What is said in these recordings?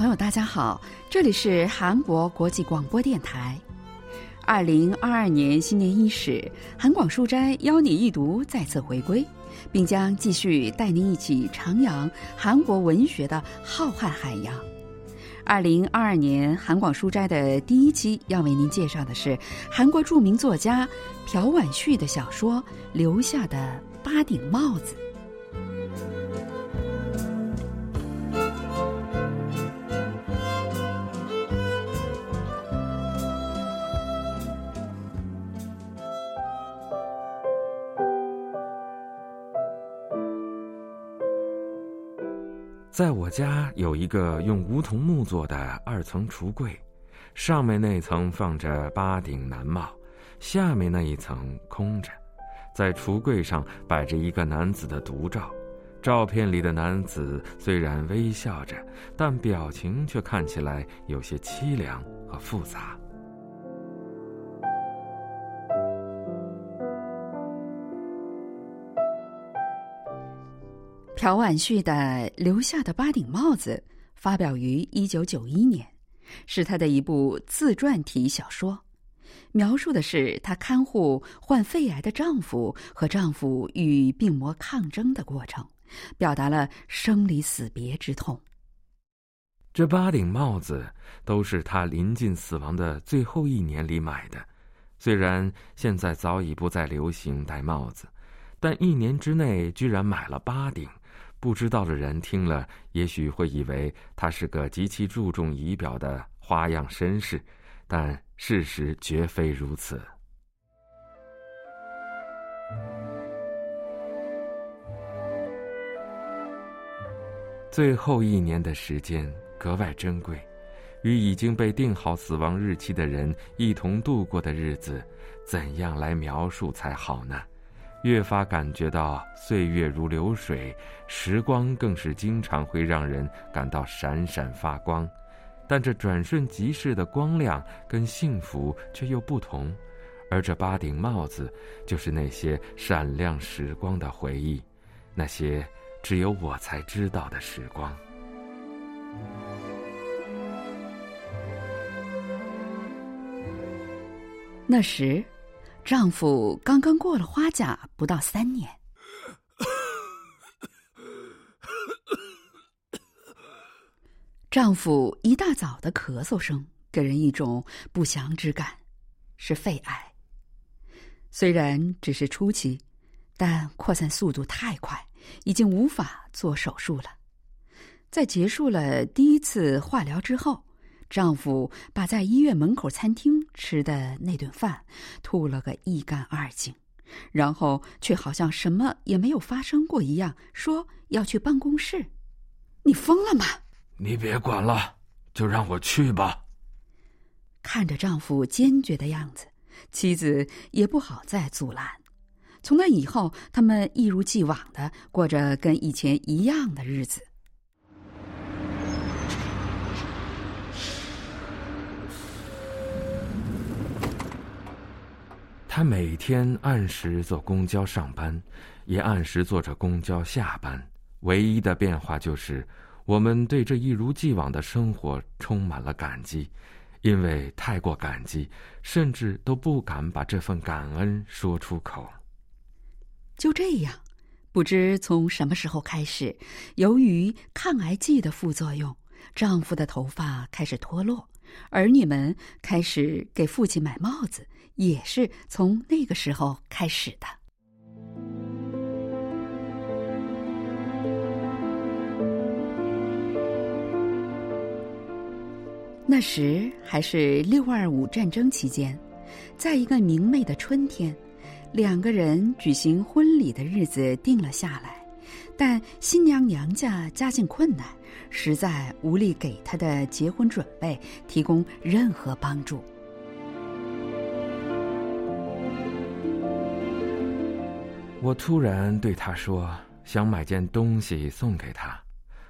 朋友，大家好，这里是韩国国际广播电台。二零二二年新年伊始，韩广书斋邀你一读再次回归，并将继续带您一起徜徉韩国文学的浩瀚海洋。二零二二年韩广书斋的第一期要为您介绍的是韩国著名作家朴婉旭的小说《留下的八顶帽子》。在我家有一个用梧桐木做的二层橱柜，上面那层放着八顶男帽，下面那一层空着。在橱柜上摆着一个男子的独照，照片里的男子虽然微笑着，但表情却看起来有些凄凉和复杂。朴婉旭的留下的八顶帽子发表于一九九一年，是他的一部自传体小说，描述的是她看护患肺癌的丈夫和丈夫与病魔抗争的过程，表达了生离死别之痛。这八顶帽子都是她临近死亡的最后一年里买的，虽然现在早已不再流行戴帽子，但一年之内居然买了八顶。不知道的人听了，也许会以为他是个极其注重仪表的花样绅士，但事实绝非如此。最后一年的时间格外珍贵，与已经被定好死亡日期的人一同度过的日子，怎样来描述才好呢？越发感觉到岁月如流水，时光更是经常会让人感到闪闪发光，但这转瞬即逝的光亮跟幸福却又不同，而这八顶帽子就是那些闪亮时光的回忆，那些只有我才知道的时光。那时。丈夫刚刚过了花甲不到三年，丈夫一大早的咳嗽声给人一种不祥之感，是肺癌。虽然只是初期，但扩散速度太快，已经无法做手术了。在结束了第一次化疗之后。丈夫把在医院门口餐厅吃的那顿饭吐了个一干二净，然后却好像什么也没有发生过一样，说要去办公室。你疯了吗？你别管了，就让我去吧。看着丈夫坚决的样子，妻子也不好再阻拦。从那以后，他们一如既往的过着跟以前一样的日子。他每天按时坐公交上班，也按时坐着公交下班。唯一的变化就是，我们对这一如既往的生活充满了感激，因为太过感激，甚至都不敢把这份感恩说出口。就这样，不知从什么时候开始，由于抗癌剂的副作用，丈夫的头发开始脱落，儿女们开始给父亲买帽子。也是从那个时候开始的。那时还是六二五战争期间，在一个明媚的春天，两个人举行婚礼的日子定了下来，但新娘娘家家境困难，实在无力给她的结婚准备提供任何帮助。我突然对他说：“想买件东西送给他。”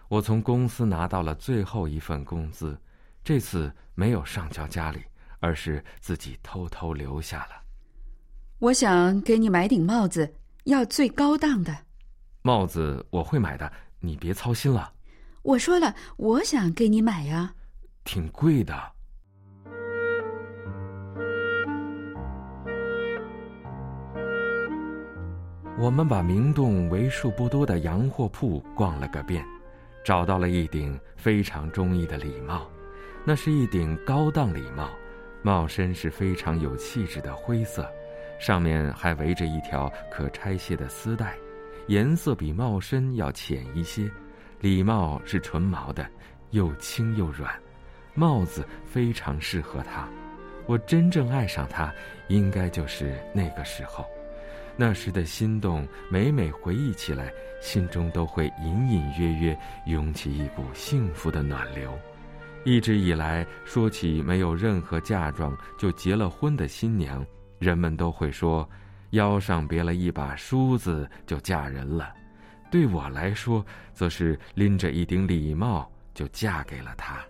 我从公司拿到了最后一份工资，这次没有上交家里，而是自己偷偷留下了。我想给你买顶帽子，要最高档的。帽子我会买的，你别操心了。我说了，我想给你买呀。挺贵的。我们把明洞为数不多的洋货铺逛了个遍，找到了一顶非常中意的礼帽。那是一顶高档礼帽，帽身是非常有气质的灰色，上面还围着一条可拆卸的丝带，颜色比帽身要浅一些。礼帽是纯毛的，又轻又软，帽子非常适合它。我真正爱上它，应该就是那个时候。那时的心动，每每回忆起来，心中都会隐隐约约涌起一股幸福的暖流。一直以来，说起没有任何嫁妆就结了婚的新娘，人们都会说，腰上别了一把梳子就嫁人了。对我来说，则是拎着一顶礼帽就嫁给了他。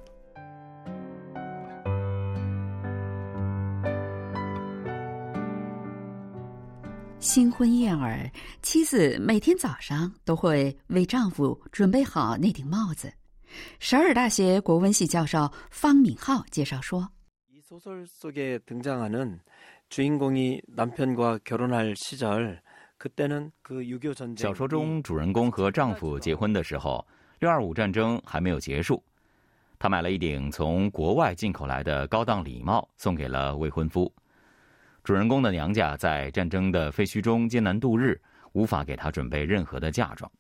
新婚燕尔，妻子每天早上都会为丈夫准备好那顶帽子。首尔大学国文系教授方敏浩介绍说：“이소설속에등장하는주인공이남편과결혼할시절그때는그小说中主人公和丈夫结婚的时候，六二五战争还没有结束。她买了一顶从国外进口来的高档礼帽，送给了未婚夫。” 主人公的娘家在战争的废墟中艰难度日，无法给他准备任何的嫁妆。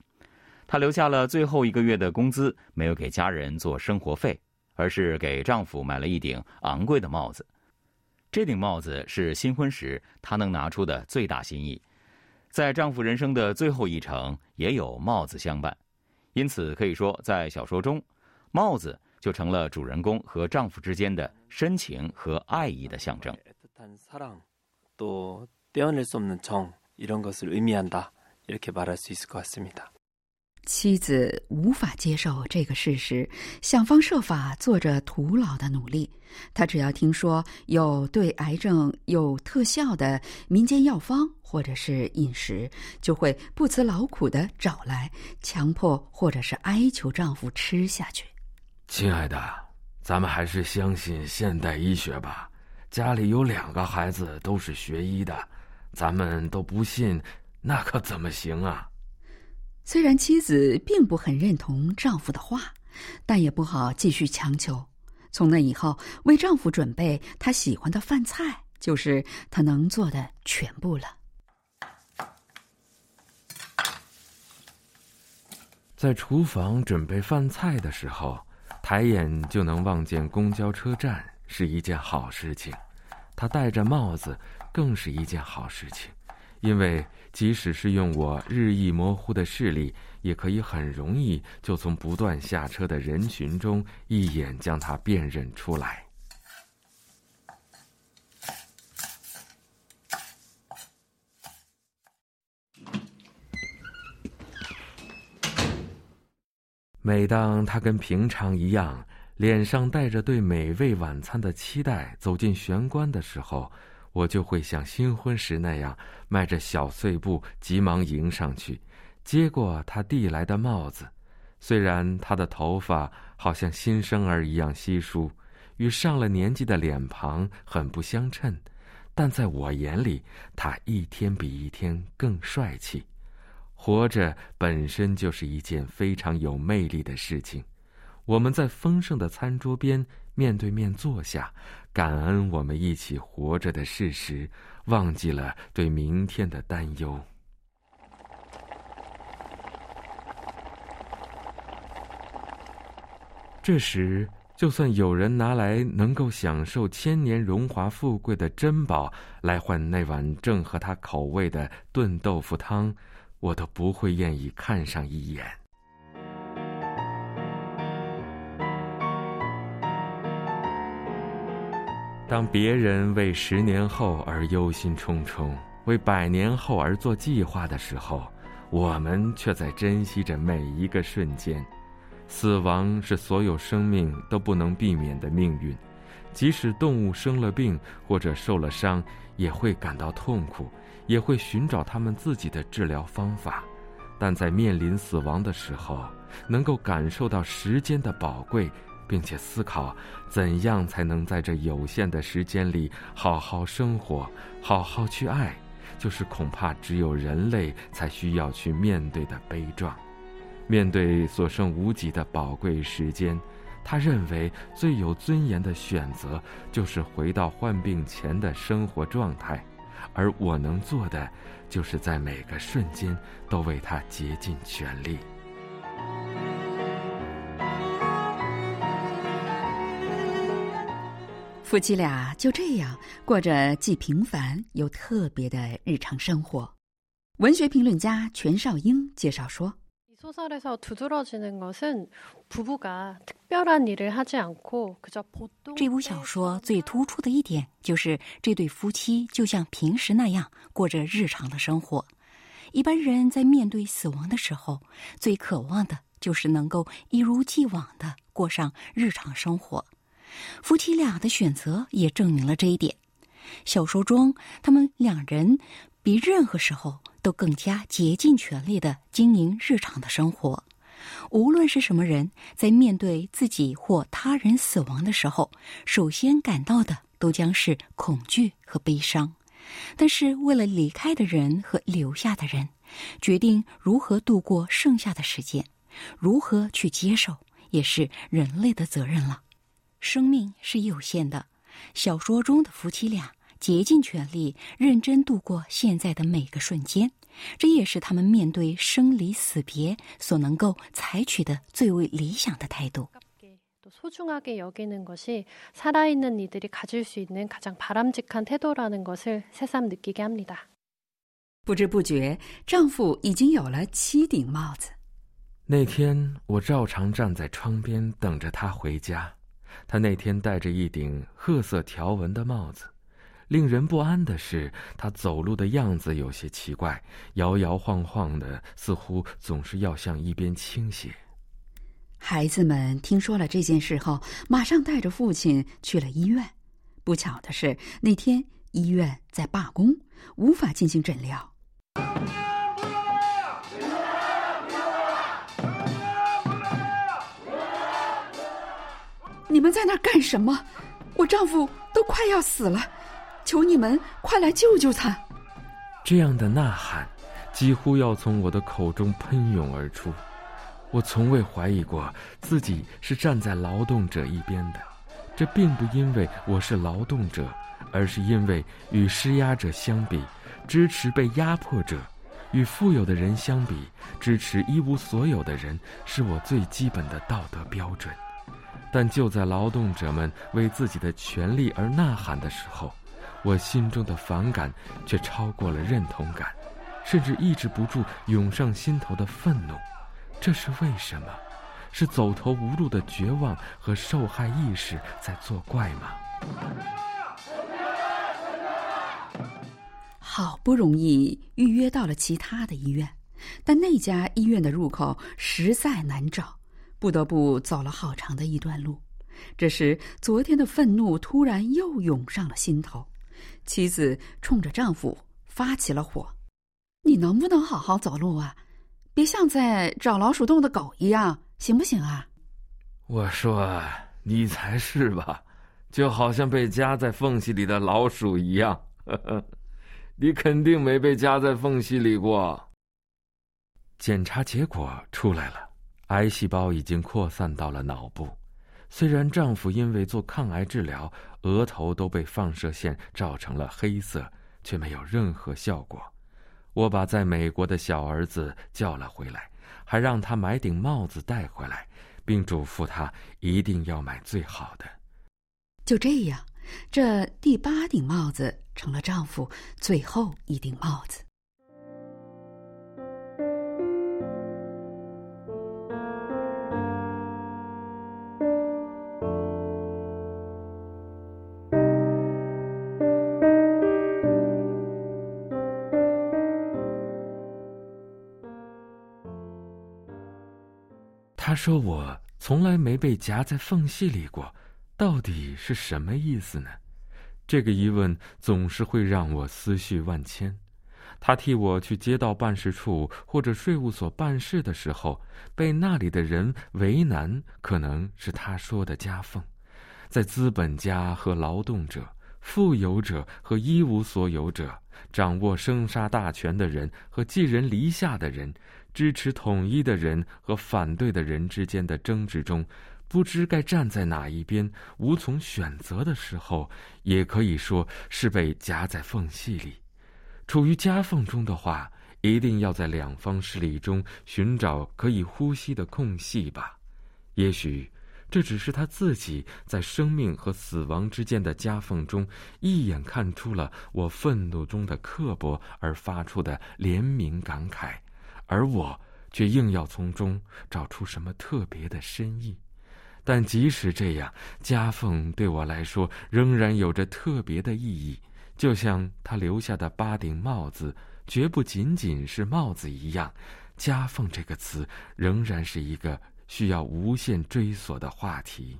她留下了最后一个月的工资，没有给家人做生活费，而是给丈夫买了一顶昂贵的帽子。这顶帽子是新婚时她能拿出的最大心意，在丈夫人生的最后一程，也有帽子相伴。因此可以说，在小说中，帽子就成了主人公和丈夫之间的深情和爱意的象征。또 떼어낼 수 없는 정 이런 것을 의미한다 이렇게 말할 수 있을 것 같습니다. 妻子无法接受这个事实，想方设法做着徒劳的努力。她只要听说有对癌症有特效的民间药方或者是饮食，就会不辞劳苦的找来，强迫或者是哀求丈夫吃下去。亲爱的，咱们还是相信现代医学吧。 家里有两个孩子都是学医的，咱们都不信，那可怎么行啊？虽然妻子并不很认同丈夫的话，但也不好继续强求。从那以后，为丈夫准备他喜欢的饭菜，就是他能做的全部了。在厨房准备饭菜的时候，抬眼就能望见公交车站。是一件好事情，他戴着帽子更是一件好事情，因为即使是用我日益模糊的视力，也可以很容易就从不断下车的人群中一眼将他辨认出来。每当他跟平常一样。脸上带着对美味晚餐的期待，走进玄关的时候，我就会像新婚时那样，迈着小碎步，急忙迎上去，接过他递来的帽子。虽然他的头发好像新生儿一样稀疏，与上了年纪的脸庞很不相称，但在我眼里，他一天比一天更帅气。活着本身就是一件非常有魅力的事情。我们在丰盛的餐桌边面对面坐下，感恩我们一起活着的事实，忘记了对明天的担忧。这时，就算有人拿来能够享受千年荣华富贵的珍宝来换那碗正合他口味的炖豆腐汤，我都不会愿意看上一眼。当别人为十年后而忧心忡忡，为百年后而做计划的时候，我们却在珍惜着每一个瞬间。死亡是所有生命都不能避免的命运，即使动物生了病或者受了伤，也会感到痛苦，也会寻找他们自己的治疗方法。但在面临死亡的时候，能够感受到时间的宝贵，并且思考怎样才能在这有限的时间里好好生活，好好去爱，就是恐怕只有人类才需要去面对的悲壮。面对所剩无几的宝贵时间，他认为最有尊严的选择就是回到患病前的生活状态。而我能做的，就是在每个瞬间都为他竭尽全力。夫妻俩就这样过着既平凡又特别的日常生活。文学评论家全少英介绍说。这部小说最突出的一点就是，这对夫妻就像平时那样过着日常的生活。一般人在面对死亡的时候，最渴望的就是能够一如既往的过上日常生活。夫妻俩的选择也证明了这一点。小说中，他们两人比任何时候。都更加竭尽全力的经营日常的生活。无论是什么人，在面对自己或他人死亡的时候，首先感到的都将是恐惧和悲伤。但是，为了离开的人和留下的人，决定如何度过剩下的时间，如何去接受，也是人类的责任了。生命是有限的，小说中的夫妻俩。竭尽全力，认真度过现在的每个瞬间，这也是他们面对生离死别所能够采取的最为理想的态度。소중하게여기는것이살아있는이들이가질수있는가장바람직한태도라는것을새삼느끼게합니다不知不觉，丈夫已经有了七顶帽子。那天，我照常站在窗边等着他回家。 他那天戴着一顶褐色条纹的帽子。令人不安的是，他走路的样子有些奇怪，摇摇晃晃的，似乎总是要向一边倾斜。孩子们听说了这件事后，马上带着父亲去了医院。不巧的是，那天医院在罢工，无法进行诊疗。你们在那儿干什么？我丈夫都快要死了。求你们快来救救他！这样的呐喊几乎要从我的口中喷涌而出。我从未怀疑过自己是站在劳动者一边的，这并不因为我是劳动者，而是因为与施压者相比，支持被压迫者；与富有的人相比，支持一无所有的人是我最基本的道德标准。但就在劳动者们为自己的权利而呐喊的时候，我心中的反感却超过了认同感，甚至抑制不住涌上心头的愤怒。这是为什么？是走投无路的绝望和受害意识在作怪吗？好不容易预约到了其他的医院，但那家医院的入口实在难找，不得不走了好长的一段路。这时，昨天的愤怒突然又涌上了心头。妻子冲着丈夫发起了火：“你能不能好好走路啊？别像在找老鼠洞的狗一样，行不行啊？”我说：“你才是吧，就好像被夹在缝隙里的老鼠一样。你肯定没被夹在缝隙里过。”检查结果出来了，癌细胞已经扩散到了脑部。虽然丈夫因为做抗癌治疗，额头都被放射线照成了黑色，却没有任何效果。我把在美国的小儿子叫了回来，还让他买顶帽子带回来，并嘱咐他一定要买最好的。就这样，这第八顶帽子成了丈夫最后一顶帽子。说：“我从来没被夹在缝隙里过，到底是什么意思呢？”这个疑问总是会让我思绪万千。他替我去街道办事处或者税务所办事的时候，被那里的人为难，可能是他说的夹缝。在资本家和劳动者、富有者和一无所有者、掌握生杀大权的人和寄人篱下的人、支持统一的人和反对的人之间的争执中，不知该站在哪一边，无从选择的时候，也可以说是被夹在缝隙里。处于夹缝中的话，一定要在两方势力中寻找可以呼吸的空隙吧。也许，这只是他自己在生命和死亡之间的夹缝中，一眼看出了我愤怒中的刻薄而发出的怜悯感慨，而我却硬要从中找出什么特别的深意。但即使这样，夹缝对我来说仍然有着特别的意义。就像他留下的八顶帽子，绝不仅仅是帽子一样，“夹缝”这个词仍然是一个需要无限追索的话题。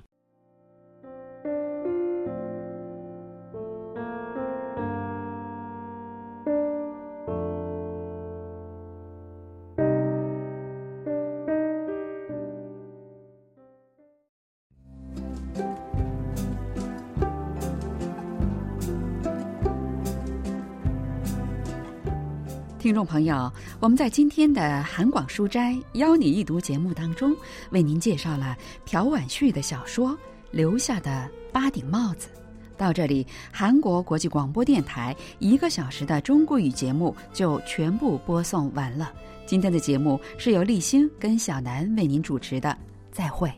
听众朋友，我们在今天的韩广书斋邀你一读节目当中，为您介绍了朴婉旭的小说《留下的八顶帽子》。到这里，韩国国际广播电台一个小时的中国语节目就全部播送完了。今天的节目是由立新跟小南为您主持的，再会。